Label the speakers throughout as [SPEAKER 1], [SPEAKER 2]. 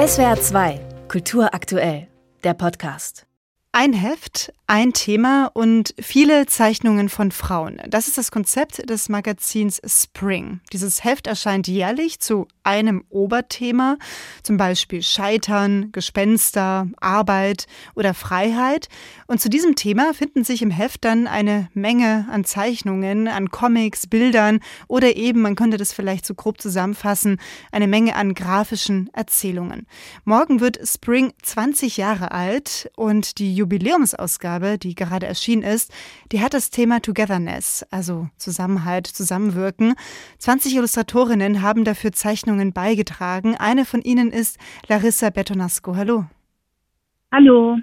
[SPEAKER 1] SWR 2, Kultur aktuell, der Podcast.
[SPEAKER 2] Ein Heft, ein Thema und viele Zeichnungen von Frauen. Das ist das Konzept des Magazins Spring. Dieses Heft erscheint jährlich zu einem Oberthema, zum Beispiel Scheitern, Gespenster, Arbeit oder Freiheit. Und zu diesem Thema finden sich im Heft dann eine Menge an Zeichnungen, an Comics, Bildern oder eben, man könnte das vielleicht so grob zusammenfassen, eine Menge an grafischen Erzählungen. Morgen wird Spring 20 Jahre alt und die Jubiläumsausgabe Ausgabe, die gerade erschienen ist, die hat das Thema Togetherness, also Zusammenhalt, Zusammenwirken. 20 Illustratorinnen haben dafür Zeichnungen beigetragen. Eine von ihnen ist Larissa Betonasco. Hallo.
[SPEAKER 3] Hallo.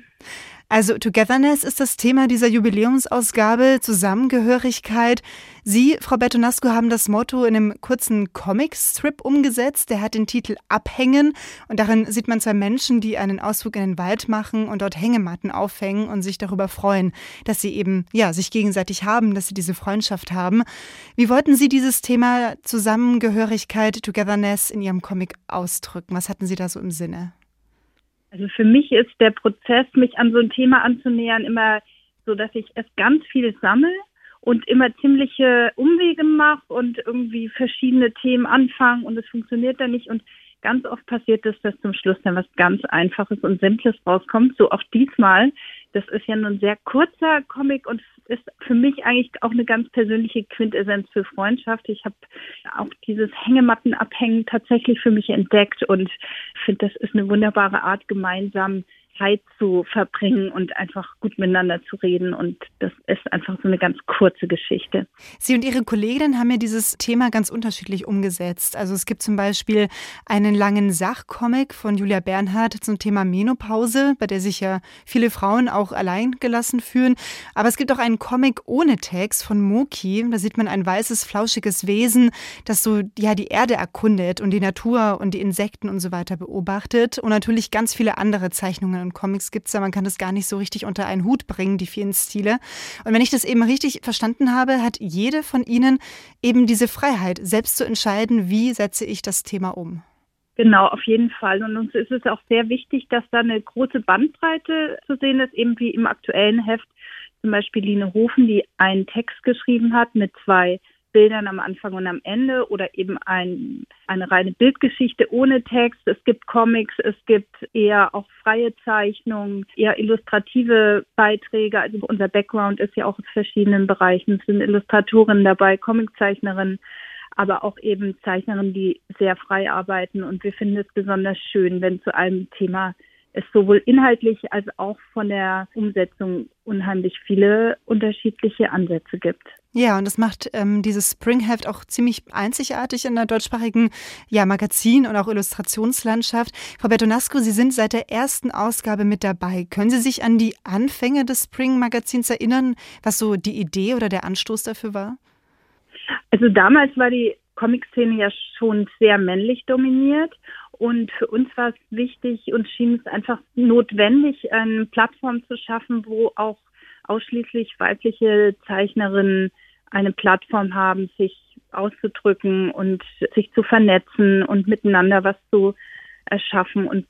[SPEAKER 2] Also Togetherness ist das Thema dieser Jubiläumsausgabe, Zusammengehörigkeit. Sie, Frau Betonasco, haben das Motto in einem kurzen Comic-Strip umgesetzt. Der hat den Titel Abhängen und darin sieht man zwei Menschen, die einen Ausflug in den Wald machen und dort Hängematten aufhängen und sich darüber freuen, dass sie eben, ja, sich gegenseitig haben, dass sie diese Freundschaft haben. Wie wollten Sie dieses Thema Zusammengehörigkeit, Togetherness in Ihrem Comic ausdrücken? Was hatten Sie da so im Sinne?
[SPEAKER 3] Also für mich ist der Prozess, mich an so ein Thema anzunähern, immer so, dass ich es ganz viel sammle und immer ziemliche Umwege mache und irgendwie verschiedene Themen anfange und es funktioniert dann nicht und ganz oft passiert es, dass zum Schluss dann was ganz Einfaches und Simples rauskommt. So auch diesmal. Das ist ja nun ein sehr kurzer Comic und ist für mich eigentlich auch eine ganz persönliche Quintessenz für Freundschaft. Ich habe auch dieses Hängemattenabhängen tatsächlich für mich entdeckt und finde, das ist eine wunderbare Art, gemeinsam Zeit zu verbringen und einfach gut miteinander zu reden. Und das ist einfach so eine ganz kurze Geschichte.
[SPEAKER 2] Sie und Ihre Kolleginnen haben ja dieses Thema ganz unterschiedlich umgesetzt. Also es gibt zum Beispiel einen langen Sachcomic von Julia Bernhardt zum Thema Menopause, bei der sich ja viele Frauen auch allein gelassen fühlen. Aber es gibt auch einen Comic ohne Text von Moki. Da sieht man ein weißes, flauschiges Wesen, das so ja die Erde erkundet und die Natur und die Insekten und so weiter beobachtet. Und natürlich ganz viele andere Zeichnungen und Comics gibt es ja, man kann das gar nicht so richtig unter einen Hut bringen, die vielen Stile. Und wenn ich das eben richtig verstanden habe, hat jede von Ihnen eben diese Freiheit, selbst zu entscheiden, wie setze ich das Thema um.
[SPEAKER 3] Genau, auf jeden Fall. Und uns ist es auch sehr wichtig, dass da eine große Bandbreite zu sehen ist, eben wie im aktuellen Heft. Zum Beispiel Line Hofen, die einen Text geschrieben hat mit zwei Bildern am Anfang und am Ende oder eben ein, eine reine Bildgeschichte ohne Text. Es gibt Comics, es gibt eher auch freie Zeichnungen, eher illustrative Beiträge. Also unser Background ist ja auch in verschiedenen Bereichen. Es sind Illustratorinnen dabei, Comiczeichnerinnen, aber auch eben Zeichnerinnen, die sehr frei arbeiten. Und wir finden es besonders schön, wenn zu einem Thema es sowohl inhaltlich als auch von der Umsetzung unheimlich viele unterschiedliche Ansätze gibt.
[SPEAKER 2] Ja, und das macht ähm, dieses Springheft auch ziemlich einzigartig in der deutschsprachigen ja, Magazin- und auch Illustrationslandschaft. Frau Bertonasco, Sie sind seit der ersten Ausgabe mit dabei. Können Sie sich an die Anfänge des Spring-Magazins erinnern, was so die Idee oder der Anstoß dafür war?
[SPEAKER 3] Also damals war die Comic-Szene ja schon sehr männlich dominiert und für uns war es wichtig und schien es einfach notwendig, eine Plattform zu schaffen, wo auch ausschließlich weibliche Zeichnerinnen eine Plattform haben, sich auszudrücken und sich zu vernetzen und miteinander was zu erschaffen und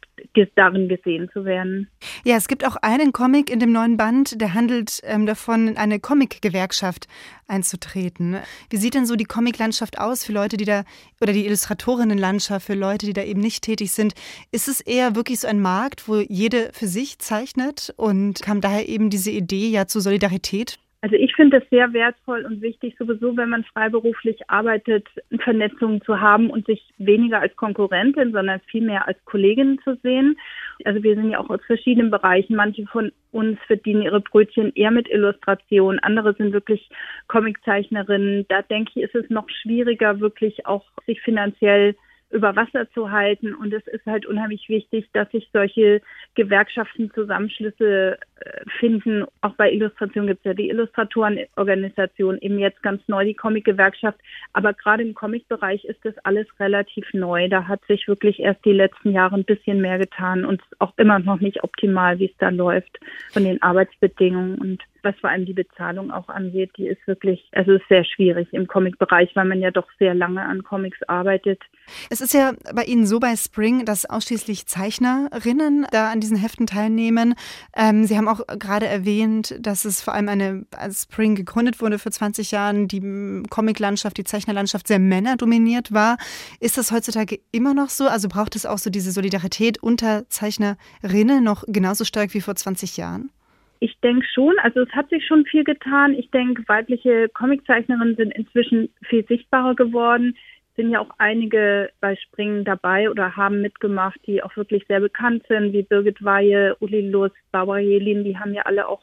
[SPEAKER 3] darin gesehen zu werden.
[SPEAKER 2] Ja, es gibt auch einen Comic in dem neuen Band, der handelt ähm, davon, in eine Comic-Gewerkschaft einzutreten. Wie sieht denn so die Comic-Landschaft aus für Leute, die da, oder die Illustratorinnen-Landschaft für Leute, die da eben nicht tätig sind? Ist es eher wirklich so ein Markt, wo jede für sich zeichnet und kam daher eben diese Idee ja zur Solidarität?
[SPEAKER 3] Also ich finde es sehr wertvoll und wichtig, sowieso, wenn man freiberuflich arbeitet, Vernetzungen zu haben und sich weniger als Konkurrentin, sondern vielmehr als Kollegin zu sehen. Also wir sind ja auch aus verschiedenen Bereichen. Manche von uns verdienen ihre Brötchen eher mit Illustration, andere sind wirklich Comiczeichnerinnen. Da denke ich, ist es noch schwieriger, wirklich auch sich finanziell über Wasser zu halten. Und es ist halt unheimlich wichtig, dass sich solche Gewerkschaften, Zusammenschlüsse äh, finden. Auch bei Illustration gibt es ja die Illustratorenorganisation, eben jetzt ganz neu die Comic-Gewerkschaft. Aber gerade im Comic-Bereich ist das alles relativ neu. Da hat sich wirklich erst die letzten Jahre ein bisschen mehr getan und auch immer noch nicht optimal, wie es da läuft von den Arbeitsbedingungen. Und was vor allem die Bezahlung auch angeht, die ist wirklich, also ist sehr schwierig im Comic-Bereich, weil man ja doch sehr lange an Comics arbeitet.
[SPEAKER 2] Es ist ja bei Ihnen so bei Spring, dass ausschließlich Zeichnerinnen da an diesen Heften teilnehmen. Ähm, Sie haben auch gerade erwähnt, dass es vor allem eine, als Spring gegründet wurde vor 20 Jahren, die Comiclandschaft, die Zeichnerlandschaft sehr männerdominiert war. Ist das heutzutage immer noch so? Also braucht es auch so diese Solidarität unter Zeichnerinnen noch genauso stark wie vor 20 Jahren?
[SPEAKER 3] Ich denke schon, also es hat sich schon viel getan. Ich denke, weibliche Comiczeichnerinnen sind inzwischen viel sichtbarer geworden. Sind ja auch einige bei Springen dabei oder haben mitgemacht, die auch wirklich sehr bekannt sind, wie Birgit Weihe, Uli Lust, Barbara Jelin, die haben ja alle auch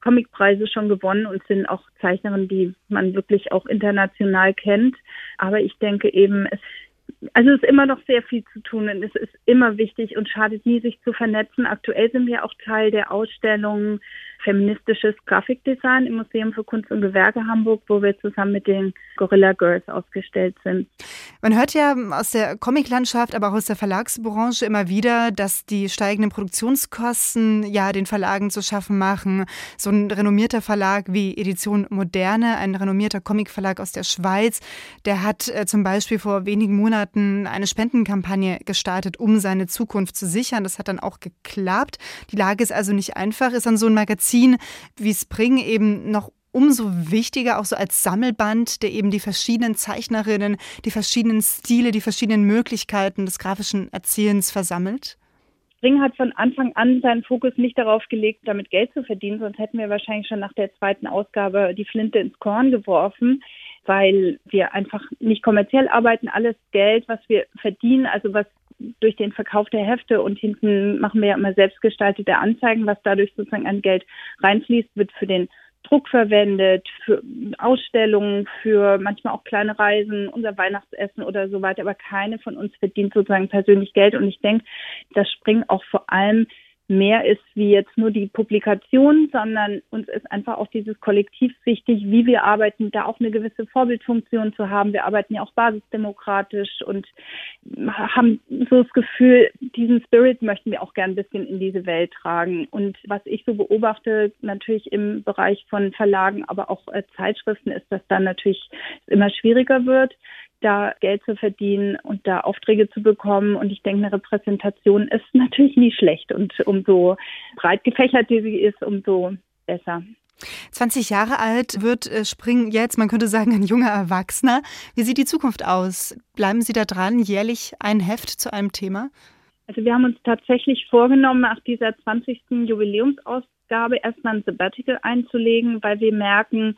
[SPEAKER 3] Comicpreise schon gewonnen und sind auch Zeichnerinnen, die man wirklich auch international kennt. Aber ich denke eben, es also es ist immer noch sehr viel zu tun und es ist immer wichtig und schadet nie, sich zu vernetzen. Aktuell sind wir auch Teil der Ausstellung feministisches Grafikdesign im Museum für Kunst und Gewerke Hamburg, wo wir zusammen mit den Gorilla Girls ausgestellt sind.
[SPEAKER 2] Man hört ja aus der Comiclandschaft, aber auch aus der Verlagsbranche immer wieder, dass die steigenden Produktionskosten ja den Verlagen zu schaffen machen. So ein renommierter Verlag wie Edition Moderne, ein renommierter Comicverlag aus der Schweiz, der hat äh, zum Beispiel vor wenigen Monaten eine Spendenkampagne gestartet, um seine Zukunft zu sichern. Das hat dann auch geklappt. Die Lage ist also nicht einfach. Ist dann so ein Magazin Magazin wie Spring eben noch umso wichtiger, auch so als Sammelband, der eben die verschiedenen Zeichnerinnen, die verschiedenen Stile, die verschiedenen Möglichkeiten des grafischen Erzählens versammelt?
[SPEAKER 3] Spring hat von Anfang an seinen Fokus nicht darauf gelegt, damit Geld zu verdienen, sonst hätten wir wahrscheinlich schon nach der zweiten Ausgabe die Flinte ins Korn geworfen, weil wir einfach nicht kommerziell arbeiten. Alles Geld, was wir verdienen, also was durch den Verkauf der Hefte und hinten machen wir ja immer selbstgestaltete Anzeigen, was dadurch sozusagen an Geld reinfließt, wird für den Druck verwendet, für Ausstellungen, für manchmal auch kleine Reisen, unser Weihnachtsessen oder so weiter. Aber keine von uns verdient sozusagen persönlich Geld. Und ich denke, das springt auch vor allem mehr ist wie jetzt nur die Publikation, sondern uns ist einfach auch dieses Kollektiv wichtig, wie wir arbeiten, da auch eine gewisse Vorbildfunktion zu haben. Wir arbeiten ja auch basisdemokratisch und haben so das Gefühl, diesen Spirit möchten wir auch gern ein bisschen in diese Welt tragen. Und was ich so beobachte, natürlich im Bereich von Verlagen, aber auch äh, Zeitschriften, ist, dass dann natürlich immer schwieriger wird da Geld zu verdienen und da Aufträge zu bekommen. Und ich denke, eine Repräsentation ist natürlich nie schlecht. Und umso breit gefächert sie ist, umso besser.
[SPEAKER 2] 20 Jahre alt wird äh, Spring jetzt, man könnte sagen, ein junger Erwachsener. Wie sieht die Zukunft aus? Bleiben Sie da dran, jährlich ein Heft zu einem Thema?
[SPEAKER 3] Also wir haben uns tatsächlich vorgenommen, nach dieser 20. Jubiläumsausgabe erstmal ein Sabbatical einzulegen, weil wir merken,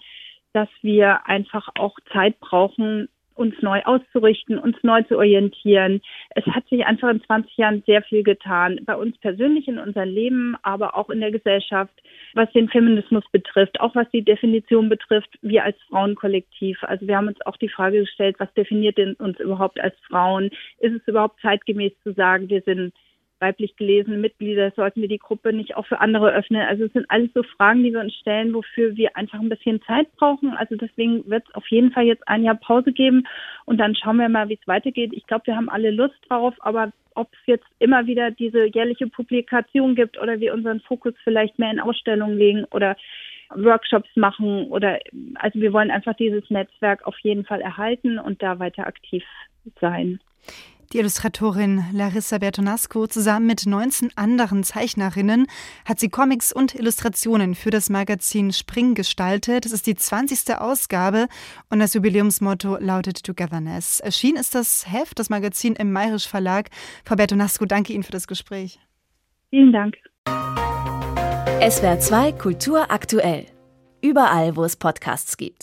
[SPEAKER 3] dass wir einfach auch Zeit brauchen, uns neu auszurichten, uns neu zu orientieren. Es hat sich einfach in 20 Jahren sehr viel getan, bei uns persönlich in unserem Leben, aber auch in der Gesellschaft, was den Feminismus betrifft, auch was die Definition betrifft, wir als Frauenkollektiv. Also wir haben uns auch die Frage gestellt, was definiert denn uns überhaupt als Frauen? Ist es überhaupt zeitgemäß zu sagen, wir sind weiblich gelesene Mitglieder, sollten wir die Gruppe nicht auch für andere öffnen? Also es sind alles so Fragen, die wir uns stellen, wofür wir einfach ein bisschen Zeit brauchen. Also deswegen wird es auf jeden Fall jetzt ein Jahr Pause geben und dann schauen wir mal, wie es weitergeht. Ich glaube, wir haben alle Lust drauf, aber ob es jetzt immer wieder diese jährliche Publikation gibt oder wir unseren Fokus vielleicht mehr in Ausstellungen legen oder Workshops machen oder also wir wollen einfach dieses Netzwerk auf jeden Fall erhalten und da weiter aktiv sein.
[SPEAKER 2] Die Illustratorin Larissa Bertonasco zusammen mit 19 anderen Zeichnerinnen hat sie Comics und Illustrationen für das Magazin Spring gestaltet. Es ist die 20. Ausgabe und das Jubiläumsmotto lautet Togetherness. Erschienen ist das Heft, das Magazin im Mayrisch Verlag. Frau Bertonasco, danke Ihnen für das Gespräch.
[SPEAKER 3] Vielen Dank.
[SPEAKER 1] SWR 2 Kultur aktuell. Überall, wo es Podcasts gibt.